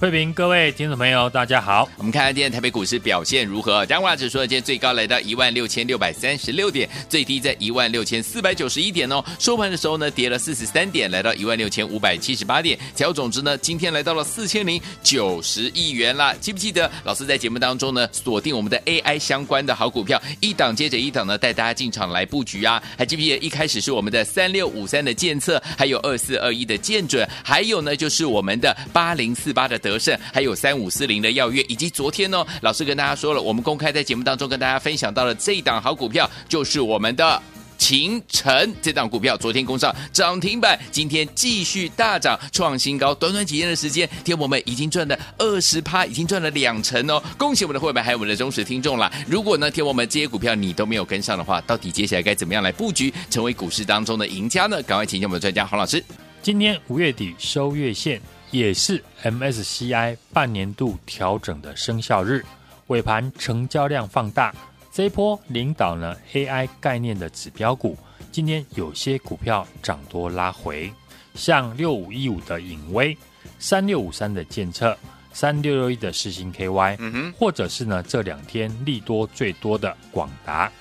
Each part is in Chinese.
慧平，各位听众朋友，大家好。我们看看今天台北股市表现如何？加权指数今天最高来到一万六千六百三十六点，最低在一万六千四百九十一点哦。收盘的时候呢，跌了四十三点，来到一万六千五百七十八点。成交总值呢，今天来到了四千零九十亿元啦。记不记得老师在节目当中呢，锁定我们的 AI 相关的好股票，一档接着一档呢，带大家进场来布局啊？还记不记得一开始是我们的三六五三的建测，还有二四二一的建准，还有呢就是我们的八零四八的德胜，还有三。五四零的耀月，以及昨天呢，老师跟大家说了，我们公开在节目当中跟大家分享到了这一档好股票，就是我们的秦晨这档股票，昨天攻上涨停板，今天继续大涨创新高，短短几天的时间，天我们已经赚了二十趴，已经赚了两成哦！恭喜我们的会员还有我们的忠实听众啦！如果呢，天我们这些股票你都没有跟上的话，到底接下来该怎么样来布局，成为股市当中的赢家呢？赶快请教我们的专家洪老师。今天五月底收月线。也是 MSCI 半年度调整的生效日，尾盘成交量放大，这一波领导了 AI 概念的指标股，今天有些股票涨多拉回，像六五一五的影威、三六五三的建策、三六六一的世星 KY，嗯哼，或者是呢这两天利多最多的广达，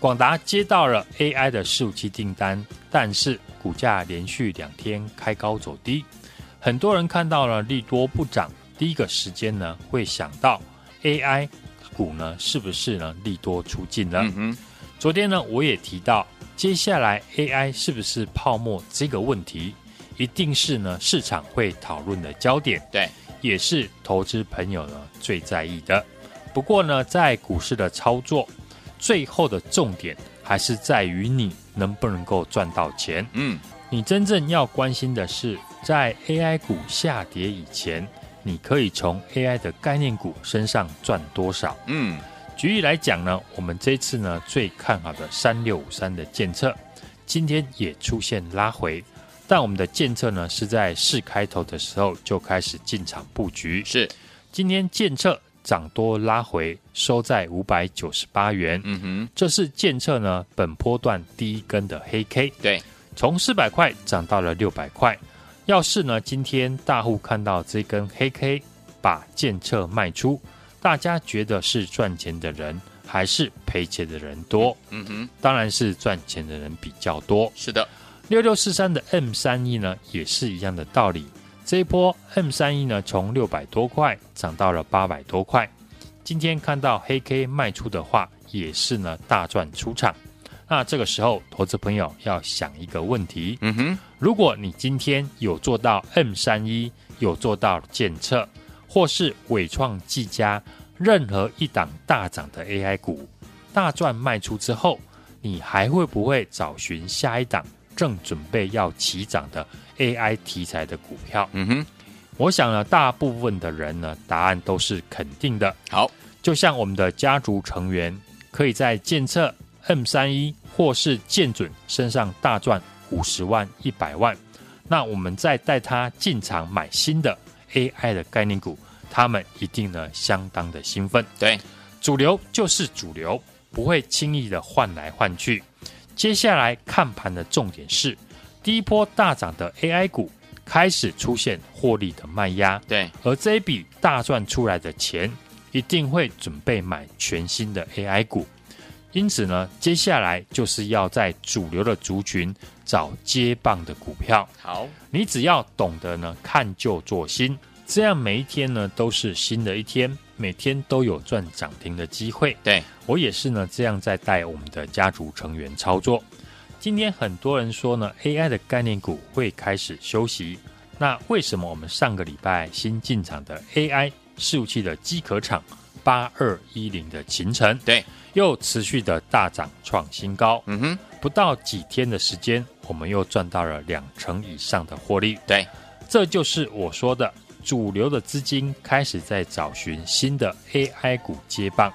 广达接到了 AI 的服务器订单，但是股价连续两天开高走低。很多人看到了利多不涨，第一个时间呢会想到 AI 股呢是不是呢利多出尽了？嗯哼。昨天呢我也提到，接下来 AI 是不是泡沫这个问题，一定是呢市场会讨论的焦点，对，也是投资朋友呢最在意的。不过呢，在股市的操作，最后的重点还是在于你能不能够赚到钱。嗯，你真正要关心的是。在 AI 股下跌以前，你可以从 AI 的概念股身上赚多少？嗯，举例来讲呢，我们这次呢最看好的三六五三的建测，今天也出现拉回，但我们的建测呢是在四开头的时候就开始进场布局。是，今天建策涨多拉回，收在五百九十八元。嗯哼，这是建测呢本波段第一根的黑 K。对，从四百块涨到了六百块。要是呢，今天大户看到这根黑 K，把建测卖出，大家觉得是赚钱的人还是赔钱的人多？嗯哼，当然是赚钱的人比较多。是的，六六四三的 M 三一呢，也是一样的道理。这一波 M 三一呢，从六百多块涨到了八百多块，今天看到黑 K 卖出的话，也是呢大赚出场。那这个时候，投资朋友要想一个问题：嗯哼，如果你今天有做到 M 三一，有做到检测，或是伟创、技嘉，任何一档大涨的 AI 股，大赚卖出之后，你还会不会找寻下一档正准备要起涨的 AI 题材的股票？嗯哼，我想呢，大部分的人呢，答案都是肯定的。好，就像我们的家族成员，可以在建测 M 三一。或是建准身上大赚五十万、一百万，那我们再带他进场买新的 AI 的概念股，他们一定呢相当的兴奋。对，主流就是主流，不会轻易的换来换去。接下来看盘的重点是，第一波大涨的 AI 股开始出现获利的卖压。对，而这一笔大赚出来的钱，一定会准备买全新的 AI 股。因此呢，接下来就是要在主流的族群找接棒的股票。好，你只要懂得呢看旧做新，这样每一天呢都是新的一天，每天都有赚涨停的机会。对，我也是呢这样在带我们的家族成员操作。今天很多人说呢，AI 的概念股会开始休息，那为什么我们上个礼拜新进场的 AI 伺服器的机壳厂八二一零的秦晨？对。又持续的大涨创新高。嗯哼，不到几天的时间，我们又赚到了两成以上的获利。对，这就是我说的，主流的资金开始在找寻新的 AI 股接棒。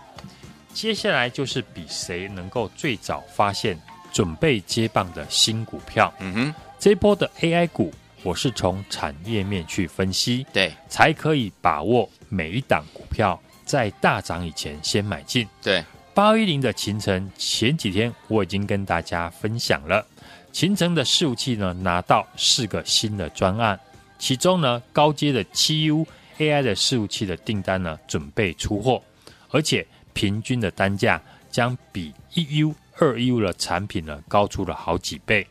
接下来就是比谁能够最早发现准备接棒的新股票。嗯哼，这波的 AI 股，我是从产业面去分析，对，才可以把握每一档股票在大涨以前先买进。对，八一零的秦城前几天我已经跟大家分享了，秦城的伺服器呢拿到四个新的专案，其中呢高阶的七 U AI 的伺服器的订单呢准备出货，而且。平均的单价将比一 U、二 U 的产品呢高出了好几倍，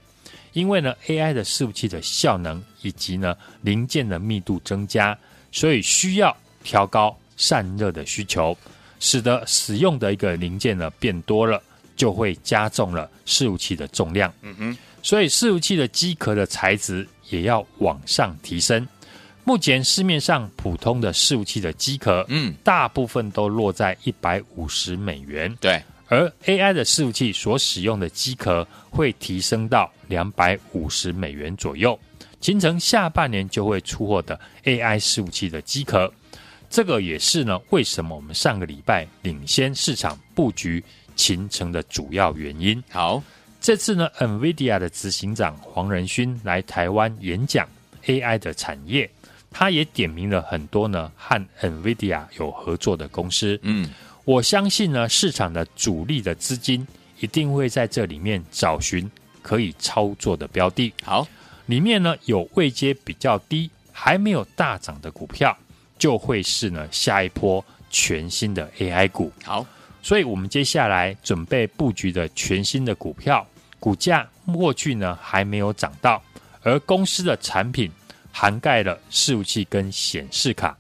因为呢 AI 的伺服器的效能以及呢零件的密度增加，所以需要调高散热的需求，使得使用的一个零件呢变多了，就会加重了伺服器的重量。嗯哼，所以伺服器的机壳的材质也要往上提升。目前市面上普通的伺服器的机壳，嗯，大部分都落在一百五十美元。对，而 AI 的伺服器所使用的机壳会提升到两百五十美元左右。秦城下半年就会出货的 AI 伺服器的机壳，这个也是呢，为什么我们上个礼拜领先市场布局秦城的主要原因。好，这次呢，NVIDIA 的执行长黄仁勋来台湾演讲 AI 的产业。他也点名了很多呢和 NVIDIA 有合作的公司。嗯，我相信呢市场的主力的资金一定会在这里面找寻可以操作的标的。好，里面呢有位阶比较低、还没有大涨的股票，就会是呢下一波全新的 AI 股。好，所以我们接下来准备布局的全新的股票，股价过去呢还没有涨到，而公司的产品。涵盖了伺服器跟显示卡，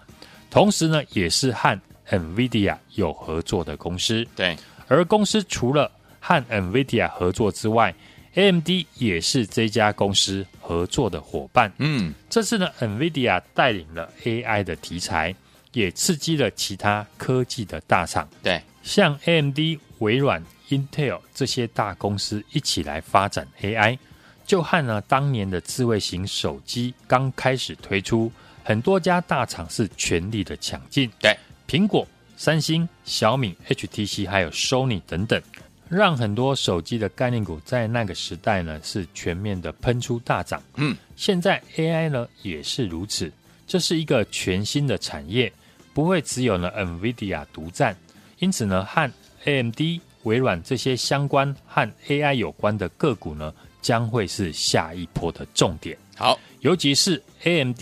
同时呢，也是和 NVIDIA 有合作的公司。对，而公司除了和 NVIDIA 合作之外，AMD 也是这家公司合作的伙伴。嗯，这次呢，NVIDIA 带领了 AI 的题材，也刺激了其他科技的大厂。对，像 AMD、微软、Intel 这些大公司一起来发展 AI。就和呢，当年的智慧型手机刚开始推出，很多家大厂是全力的抢进。对，苹果、三星、小米、HTC 还有 Sony 等等，让很多手机的概念股在那个时代呢是全面的喷出大涨。嗯，现在 AI 呢也是如此，这是一个全新的产业，不会只有呢 NVIDIA 独占，因此呢和 AMD、微软这些相关和 AI 有关的个股呢。将会是下一波的重点。好，尤其是 AMD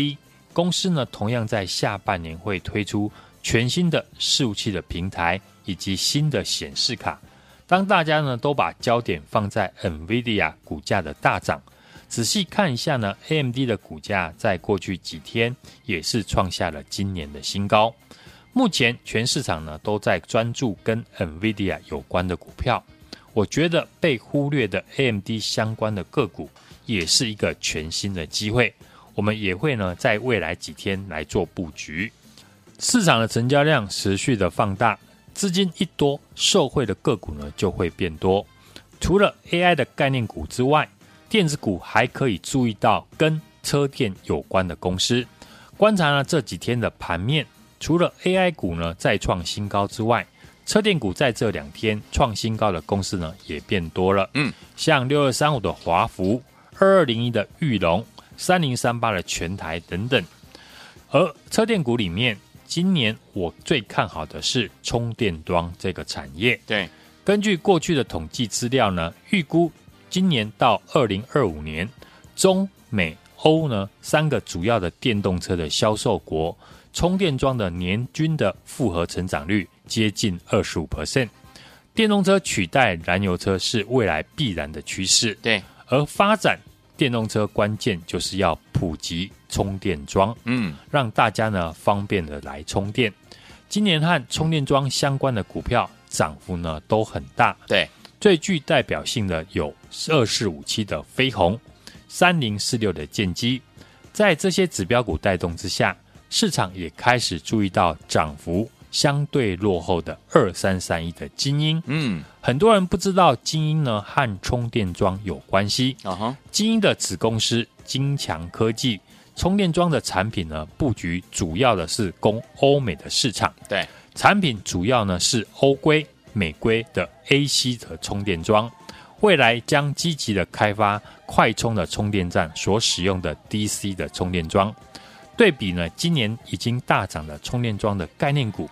公司呢，同样在下半年会推出全新的伺服器的平台以及新的显示卡。当大家呢都把焦点放在 NVIDIA 股价的大涨，仔细看一下呢，AMD 的股价在过去几天也是创下了今年的新高。目前全市场呢都在专注跟 NVIDIA 有关的股票。我觉得被忽略的 AMD 相关的个股也是一个全新的机会，我们也会呢在未来几天来做布局。市场的成交量持续的放大，资金一多，受惠的个股呢就会变多。除了 AI 的概念股之外，电子股还可以注意到跟车电有关的公司。观察了这几天的盘面，除了 AI 股呢再创新高之外，车电股在这两天创新高的公司呢，也变多了。嗯，像六二三五的华孚、二二零一的裕隆、三零三八的全台等等。而车电股里面，今年我最看好的是充电桩这个产业。对，根据过去的统计资料呢，预估今年到二零二五年，中美欧呢三个主要的电动车的销售国，充电桩的年均的复合成长率。接近二十五 percent，电动车取代燃油车是未来必然的趋势。对，而发展电动车关键就是要普及充电桩，嗯，让大家呢方便的来充电。今年和充电桩相关的股票涨幅呢都很大。对，最具代表性的有二四五七的飞鸿、三零四六的建机，在这些指标股带动之下，市场也开始注意到涨幅。相对落后的二三三一的精英。嗯，很多人不知道精英呢和充电桩有关系。啊哈，精英的子公司金强科技充电桩的产品呢布局主要的是供欧美的市场。对，产品主要呢是欧规、美规的 AC 的充电桩。未来将积极的开发快充的充电站所使用的 DC 的充电桩。对比呢，今年已经大涨的充电桩的概念股，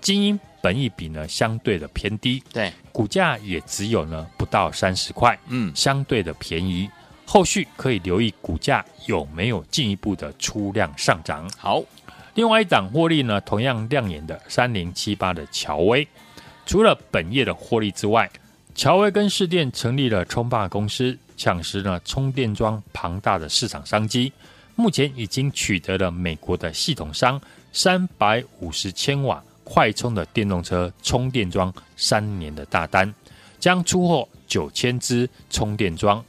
精英本益比呢相对的偏低，对，股价也只有呢不到三十块，嗯，相对的便宜。后续可以留意股价有没有进一步的出量上涨。好，另外一档获利呢同样亮眼的三零七八的乔威，除了本业的获利之外，乔威跟市电成立了充霸公司，抢食呢充电桩庞大的市场商机。目前已经取得了美国的系统商三百五十千瓦快充的电动车充电桩三年的大单，将出货九千支充电桩，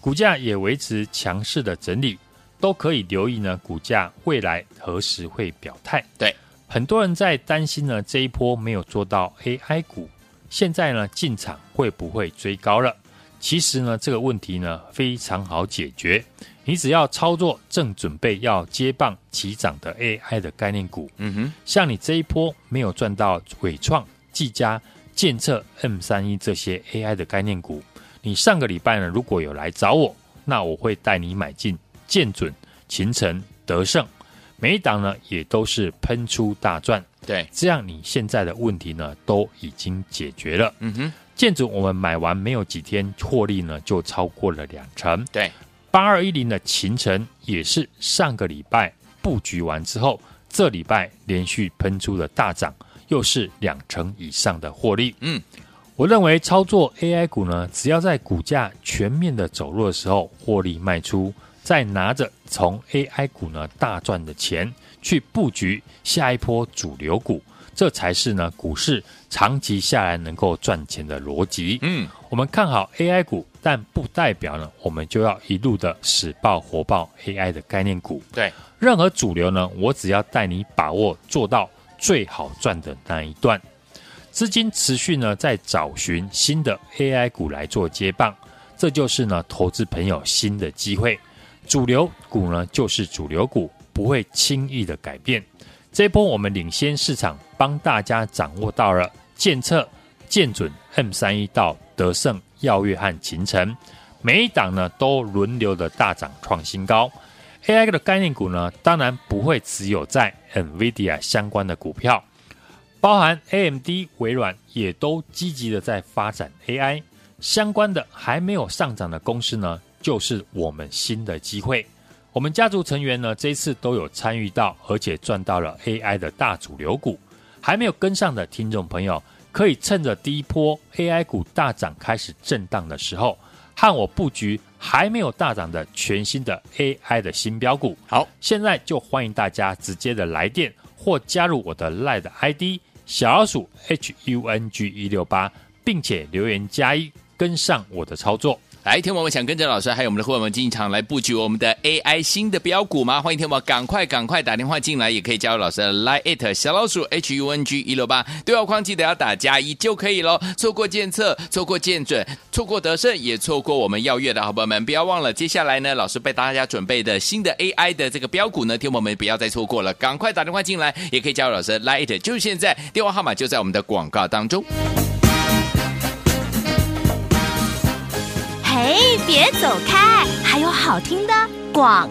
股价也维持强势的整理，都可以留意呢。股价未来何时会表态？对，很多人在担心呢，这一波没有做到 AI 股，现在呢进场会不会追高了？其实呢，这个问题呢非常好解决。你只要操作正准备要接棒起涨的 AI 的概念股，嗯哼，像你这一波没有赚到伟创、技嘉、建测、M 三一这些 AI 的概念股，你上个礼拜呢如果有来找我，那我会带你买进建准、秦城、德胜，每一档呢也都是喷出大赚。对，这样你现在的问题呢都已经解决了。嗯哼，建准我们买完没有几天，获利呢就超过了两成。对。八二一零的勤诚也是上个礼拜布局完之后，这礼拜连续喷出了大涨，又是两成以上的获利。嗯，我认为操作 AI 股呢，只要在股价全面的走弱的时候获利卖出，再拿着从 AI 股呢大赚的钱去布局下一波主流股，这才是呢股市长期下来能够赚钱的逻辑。嗯，我们看好 AI 股。但不代表呢，我们就要一路的死抱活爆 AI 的概念股。对，任何主流呢，我只要带你把握做到最好赚的那一段。资金持续呢在找寻新的 AI 股来做接棒，这就是呢投资朋友新的机会。主流股呢就是主流股，不会轻易的改变。这波我们领先市场，帮大家掌握到了建测、建准 M 三一到德胜。耀月和勤诚，每一档呢都轮流的大涨创新高。AI 的概念股呢，当然不会只有在 NVIDIA 相关的股票，包含 AMD、微软也都积极的在发展 AI 相关的还没有上涨的公司呢，就是我们新的机会。我们家族成员呢，这一次都有参与到，而且赚到了 AI 的大主流股。还没有跟上的听众朋友，可以趁着第一波 AI 股大涨开始震荡的时候，和我布局还没有大涨的全新的 AI 的新标股。好，现在就欢迎大家直接的来电或加入我的 LINE ID 小老鼠 HUNG 一六八，并且留言加一，跟上我的操作。来，听我们想跟着老师，还有我们的伙伴们进场来布局我们的 AI 新的标股吗？欢迎听我们赶快赶快打电话进来，也可以加入老师的 Line@ 小老鼠 H U N G 一六八，对话框记得要打加一就可以喽。错过建测，错过建准，错过得胜，也错过我们耀月的好朋友们，不要忘了，接下来呢，老师为大家准备的新的 AI 的这个标股呢，听我们不要再错过了，赶快打电话进来，也可以加入老师的 Line@，就是现在，电话号码就在我们的广告当中。嘿，别走开，还有好听的广。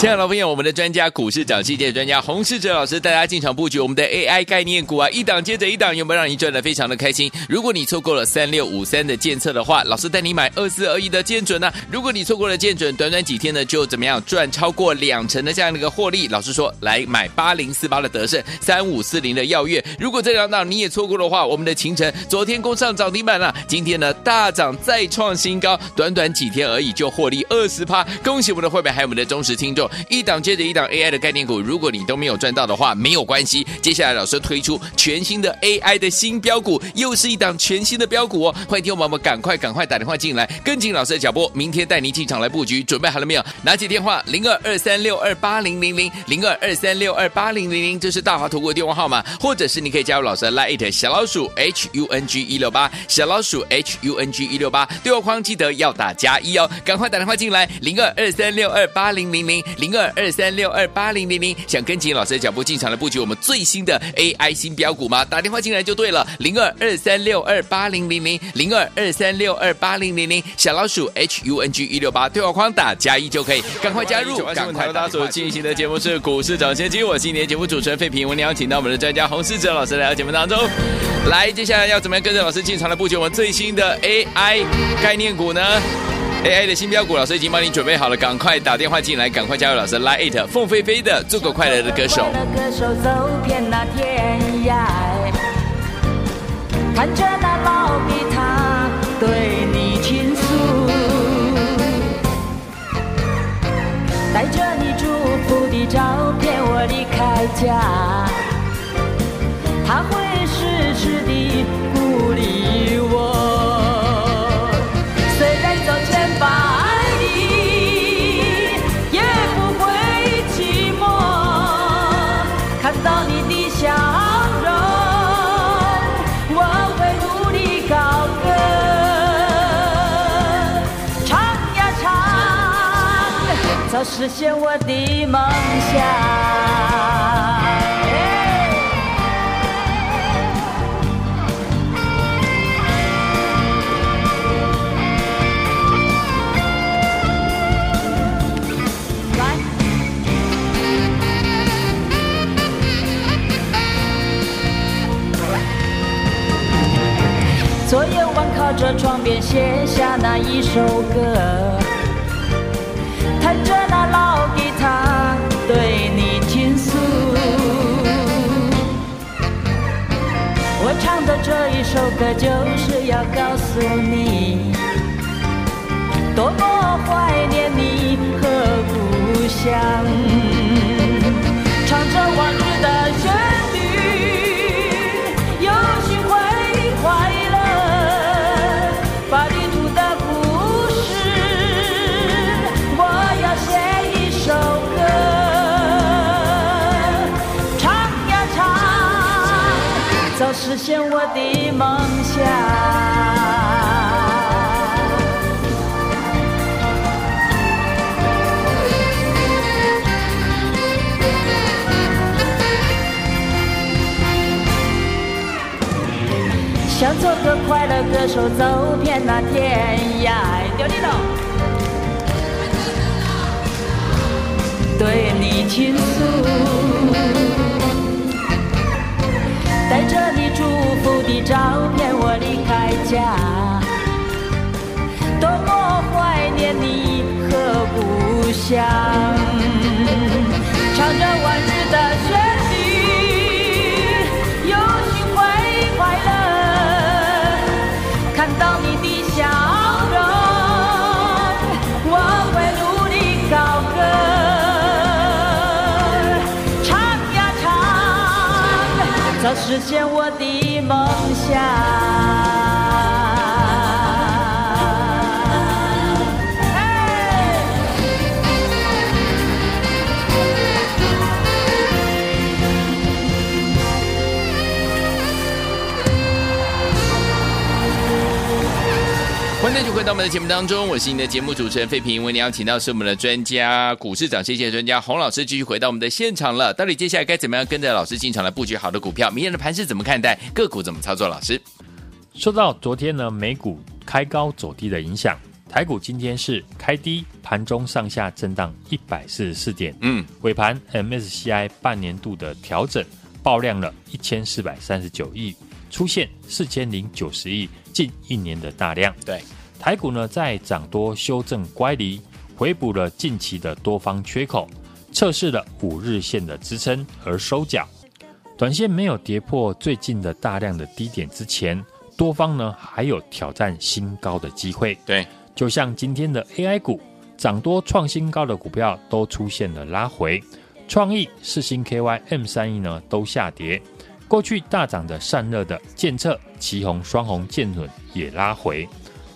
亲爱的老朋友，我们的专家股市涨势界专家洪世哲老师带大家进场布局我们的 AI 概念股啊，一档接着一档，有没有让你赚得非常的开心？如果你错过了三六五三的建测的话，老师带你买二四二一的建准呢、如果你错过了建准，短短几天呢就怎么样赚超过两成的这样的一个获利？老师说来买八零四八的德胜，三五四零的耀月。如果这两档你也错过的话，我们的勤诚昨天攻上涨停板了，今天呢大涨再创新高，短短几天而已就获利二十趴，恭喜我们的会员还有我们的忠实听众。，一档接着一档 AI 的概念股，如果你都没有赚到的话，没有关系。接下来老师推出全新的 AI 的新标股，又是一档全新的标股哦。欢迎听众朋友们赶快赶快打电话进来，跟紧老师的脚步，明天带你进场来布局。准备好了没有？拿起电话零二二三六二八零零零零二二三六二八零零零，这是大华投顾的电话号码，或者是你可以加入老师的 Line 小老鼠 H U N G 一六八小老鼠 H U N G 一六八，对话框记得要打加一哦，赶快打电话进来零二二三六二八零零零零二二三六二八零零零，想跟紧老师的脚步进场来布局我们最新的 AI 新标股吗？打电话进来就对了，零二二三六二八零零零。零二二三六二八零零零。小老鼠 H U N G 一六八，对话框打加一就可以，赶快加入，赶快大家所进行的节目是股市涨先机，我是今天节目主持人费平，我们邀请到我们的专家洪世哲老师来到节目当中，来，接下来要怎么样跟着老师进场来布局我们最新的 AI 概念股呢？AI 的新标股，老师已经帮你准备好了，赶快打电话进来，赶快加入老师，Line 凤飞飞的，做个快乐的歌手。歌手走遍那天涯，看着那老吉他对你倾诉，带着你祝福的照片我离开家，他会时时的实现我的梦想。来，昨夜晚靠着窗边写下那一首歌。弹着首歌就是要告诉你，多么实现我的梦想。想做个快乐歌手，走遍那天涯。丢你喽，想唱着往日的旋律，用心会快乐。看到你的笑容，我会努力高歌，唱呀唱，早实现我的梦想。欢迎回到我们的节目当中，我是你的节目主持人费平。为你邀请到是我们的专家，股市长，谢谢专家洪老师继续回到我们的现场了。到底接下来该怎么样跟着老师进场来布局好的股票？明天的盘是怎么看待？个股怎么操作？老师，说到昨天呢美股开高走低的影响，台股今天是开低，盘中上下震荡一百四十四点。嗯，尾盘 MSCI 半年度的调整爆量了一千四百三十九亿，出现四千零九十亿，近一年的大量。对。台股呢，在涨多修正乖离，回补了近期的多方缺口，测试了五日线的支撑而收脚。短线没有跌破最近的大量的低点之前，多方呢还有挑战新高的机会。对，就像今天的 AI 股涨多创新高的股票都出现了拉回，创意、四星 KY、M 三 E 呢都下跌。过去大涨的散热的健策、旗红双红、建准也拉回，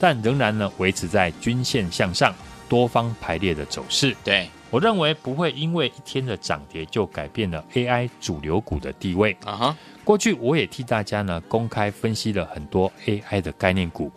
但仍然呢维持在均线向上、多方排列的走势。对，我认为不会因为一天的涨跌就改变了 AI 主流股的地位。啊哈，过去我也替大家呢公开分析了很多 AI 的概念股，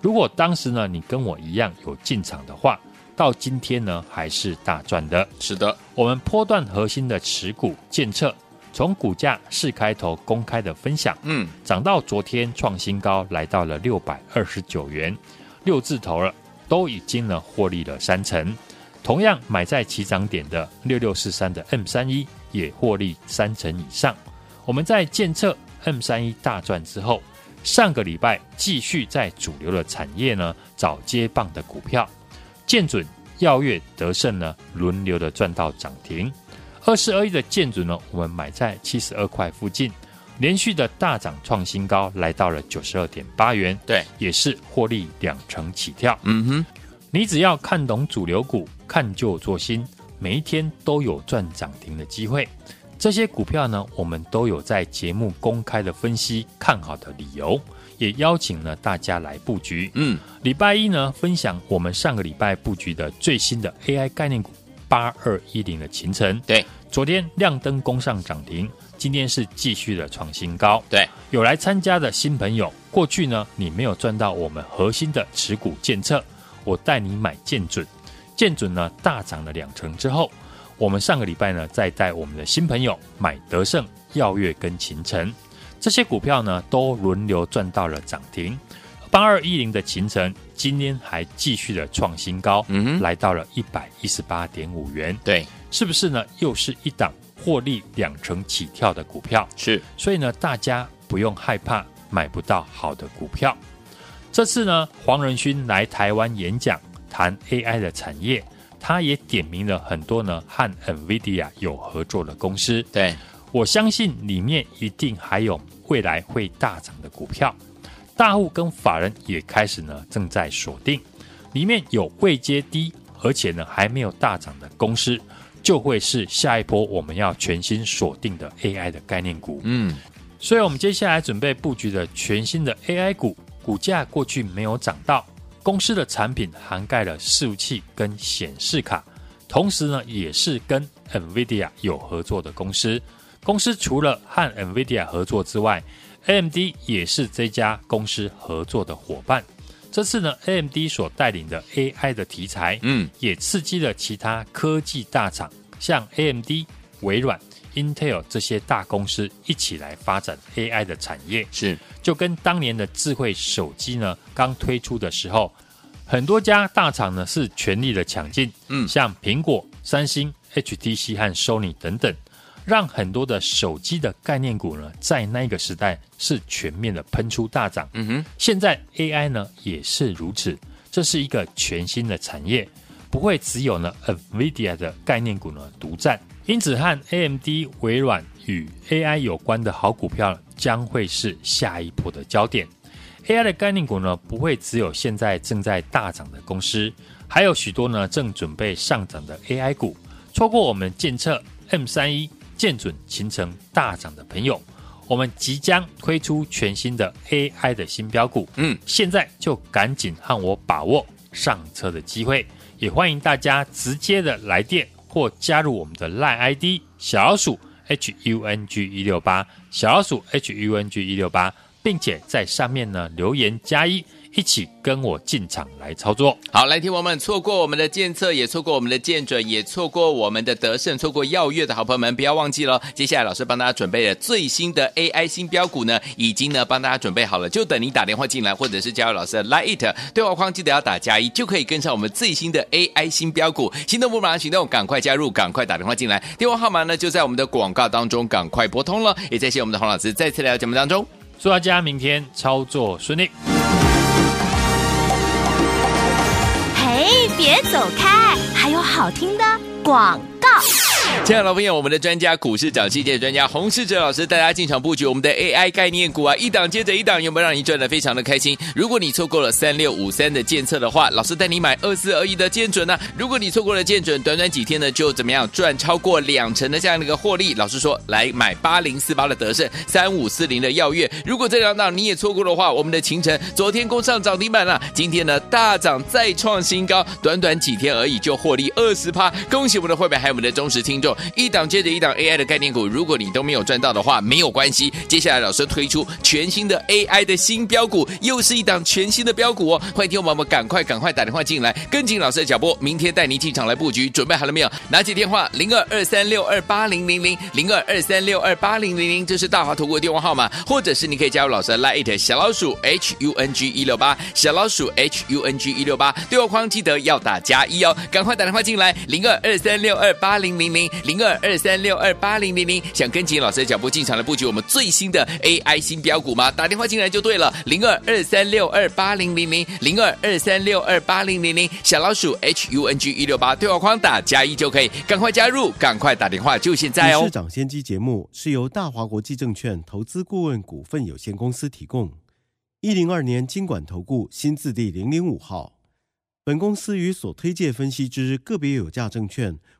如果当时呢你跟我一样有进场的话，到今天呢还是大赚的。是的，我们波段核心的持股建策。从股价四开头公开的分享，嗯，涨到昨天创新高，来到了六百二十九元，六字头了，都已经呢获利了三成。同样买在起涨点的六六四三的 M 三一也获利三成以上。我们在建测 M 三一大赚之后，上个礼拜继续在主流的产业呢找接棒的股票，建准、耀月、德胜呢轮流的赚到涨停。二四二一的建筑呢，我们买在七十二块附近，连续的大涨创新高，来到了九十二点八元，对，也是获利两成起跳。嗯哼，你只要看懂主流股，看旧做新，每一天都有赚涨停的机会。这些股票呢，我们都有在节目公开的分析看好的理由，也邀请了大家来布局。嗯，礼拜一呢，分享我们上个礼拜布局的最新的 AI 概念股。八二一零的勤诚，对，昨天亮灯攻上涨停，今天是继续的创新高。对，有来参加的新朋友，过去呢你没有赚到我们核心的持股建测，我带你买建准，建准呢大涨了两成之后，我们上个礼拜呢再带我们的新朋友买德胜、耀月跟秦城，这些股票呢都轮流赚到了涨停。八二一零的秦城今天还继续的创新高，嗯，来到了一百一十八点五元，对，是不是呢？又是一档获利两成起跳的股票，是，所以呢，大家不用害怕买不到好的股票。这次呢，黄仁勋来台湾演讲，谈 AI 的产业，他也点名了很多呢和 NVIDIA 有合作的公司，对，我相信里面一定还有未来会大涨的股票。大户跟法人也开始呢，正在锁定，里面有位阶低，而且呢还没有大涨的公司，就会是下一波我们要全新锁定的 AI 的概念股。嗯，所以我们接下来准备布局的全新的 AI 股，股价过去没有涨到，公司的产品涵盖了伺服器跟显示卡，同时呢也是跟 NVIDIA 有合作的公司。公司除了和 NVIDIA 合作之外，AMD 也是这家公司合作的伙伴。这次呢，AMD 所带领的 AI 的题材，嗯，也刺激了其他科技大厂，像 AMD、微软、Intel 这些大公司一起来发展 AI 的产业。是，就跟当年的智慧手机呢刚推出的时候，很多家大厂呢是全力的抢进，嗯，像苹果、三星、HTC 和 Sony 等等。让很多的手机的概念股呢，在那个时代是全面的喷出大涨。嗯哼，现在 AI 呢也是如此，这是一个全新的产业，不会只有呢 NVIDIA 的概念股呢独占。因此，和 AMD、微软与 AI 有关的好股票将会是下一波的焦点。AI 的概念股呢，不会只有现在正在大涨的公司，还有许多呢正准备上涨的 AI 股。错过我们建测 M 三一。见准形成大涨的朋友，我们即将推出全新的 AI 的新标股，嗯，现在就赶紧和我把握上车的机会，也欢迎大家直接的来电或加入我们的 LINE ID 小老鼠 HUNG 一六八小老鼠 HUNG 一六八，并且在上面呢留言加一。一起跟我进场来操作。好，来听我们错过我们的建测，也错过我们的建准，也错过我们的德胜，错过耀月的好朋友们，不要忘记了。接下来老师帮大家准备了最新的 AI 新标股呢，已经呢帮大家准备好了，就等你打电话进来，或者是加入老师的 Line It 对话框，记得要打加一，就可以跟上我们最新的 AI 新标股。心动不马上行动，赶快加入，赶快打电话进来，电话号码呢就在我们的广告当中，赶快拨通了。也谢谢我们的洪老师再次来到节目当中，祝大家明天操作顺利。别走开，还有好听的广告。亲爱的老朋友，我们的专家股市涨世界专家洪世哲老师带大家进场布局我们的 AI 概念股啊，一档接着一档，有没有让你赚的非常的开心？如果你错过了三六五三的建测的话，老师带你买二四二一的建准呢、如果你错过了建准，短短几天呢就怎么样赚超过两成的这样的一个获利？老师说来买八零四八的德胜，三五四零的耀月。如果这两档你也错过的话，我们的秦晨昨天攻上涨停板了，今天呢大涨再创新高，短短几天而已就获利二十趴，恭喜我们的会员还有我们的忠实听众。一档接着一档 AI 的概念股，如果你都没有赚到的话，没有关系。接下来老师推出全新的 AI 的新标股，又是一档全新的标股哦。欢迎听众朋友们赶快赶快打电话进来，跟紧老师的脚步，明天带您进场来布局。准备好了没有？拿起电话零二二三六二八零零零零二二三六二八零零零，这是大华投顾的电话号码，或者是你可以加入老师的 Line 小老鼠 H U N G 一六八小老鼠 H U N G 一六八，对话框记得要打加一哦。赶快打电话进来零二二三六二八零零零。零二二三六二八零零零，想跟紧老师的脚步进场来布局我们最新的 AI 新标股吗？打电话进来就对了，零二二三六二八零零零，零二二三六二八零零零，小老鼠 H U N G 一六八对话框打加一就可以，赶快加入，赶快打电话，就现在哦！市长先机节目是由大华国际证券投资顾问股份有限公司提供，一零二年金管投顾新字第零零五号，本公司与所推介分析之个别有价证券。